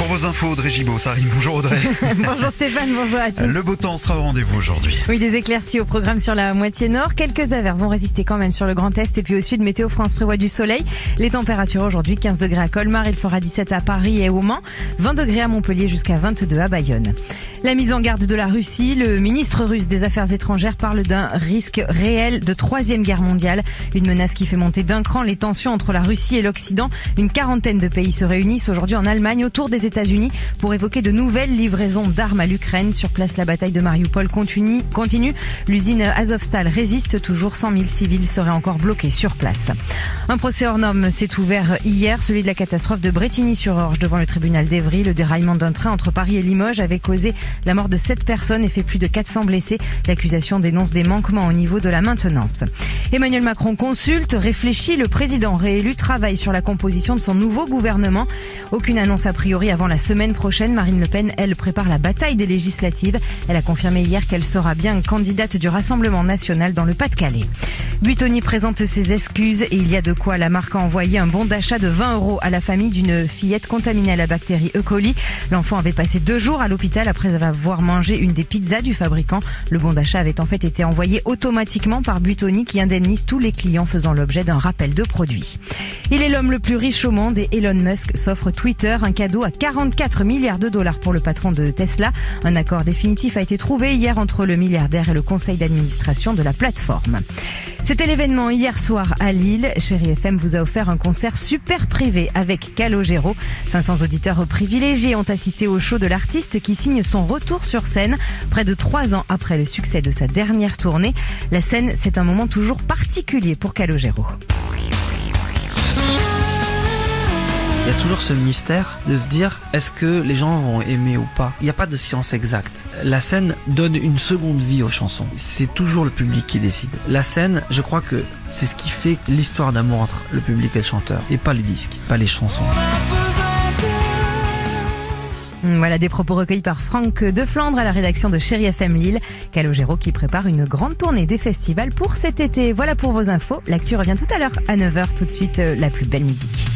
Pour vos infos, Audrey Gibaud, ça arrive. Bonjour Audrey. bonjour Stéphane, bonjour à tous. Le beau temps sera au rendez-vous aujourd'hui. Oui, des éclaircies au programme sur la moitié nord. Quelques averses vont résister quand même sur le Grand Est et puis au sud, Météo France prévoit du soleil. Les températures aujourd'hui, 15 degrés à Colmar, il fera 17 à Paris et au Mans, 20 degrés à Montpellier jusqu'à 22 à Bayonne. La mise en garde de la Russie, le ministre russe des Affaires étrangères parle d'un risque réel de troisième guerre mondiale, une menace qui fait monter d'un cran les tensions entre la Russie et l'Occident. Une quarantaine de pays se réunissent aujourd'hui en Allemagne autour des États-Unis pour évoquer de nouvelles livraisons d'armes à l'Ukraine. Sur place, la bataille de Mariupol continue. L'usine Azovstal résiste toujours. 100 000 civils seraient encore bloqués sur place. Un procès hors norme s'est ouvert hier, celui de la catastrophe de Bretigny-sur-Orge devant le tribunal d'Evry. Le déraillement d'un train entre Paris et Limoges avait causé la mort de 7 personnes et fait plus de 400 blessés. L'accusation dénonce des manquements au niveau de la maintenance. Emmanuel Macron consulte, réfléchit. Le président réélu travaille sur la composition de son nouveau gouvernement. Aucune annonce a priori avant la semaine prochaine. Marine Le Pen, elle, prépare la bataille des législatives. Elle a confirmé hier qu'elle sera bien candidate du Rassemblement national dans le Pas-de-Calais. Buitoni présente ses excuses et il y a de quoi la marque a envoyé un bon d'achat de 20 euros à la famille d'une fillette contaminée à la bactérie E. coli. L'enfant avait passé deux jours à l'hôpital après avoir mangé une des pizzas du fabricant. Le bon d'achat avait en fait été envoyé automatiquement par Buitoni qui indemnise tous les clients faisant l'objet d'un rappel de produit. Il est l'homme le plus riche au monde et Elon Musk s'offre Twitter un cadeau à 44 milliards de dollars pour le patron de Tesla. Un accord définitif a été trouvé hier entre le milliardaire et le conseil d'administration de la plateforme. C'était l'événement hier soir à Lille. Chérie FM vous a offert un concert super privé avec Calogero. 500 auditeurs privilégiés ont assisté au show de l'artiste qui signe son retour sur scène près de trois ans après le succès de sa dernière tournée. La scène, c'est un moment toujours particulier pour Calogero. Toujours ce mystère de se dire est-ce que les gens vont aimer ou pas? Il n'y a pas de science exacte. La scène donne une seconde vie aux chansons. C'est toujours le public qui décide. La scène, je crois que c'est ce qui fait l'histoire d'amour entre le public et le chanteur. Et pas les disques, pas les chansons. Voilà des propos recueillis par Franck de Flandre à la rédaction de Chéri FM Lille. Calogero qui prépare une grande tournée des festivals pour cet été. Voilà pour vos infos. L'actu revient tout à l'heure à 9h. Tout de suite, euh, la plus belle musique.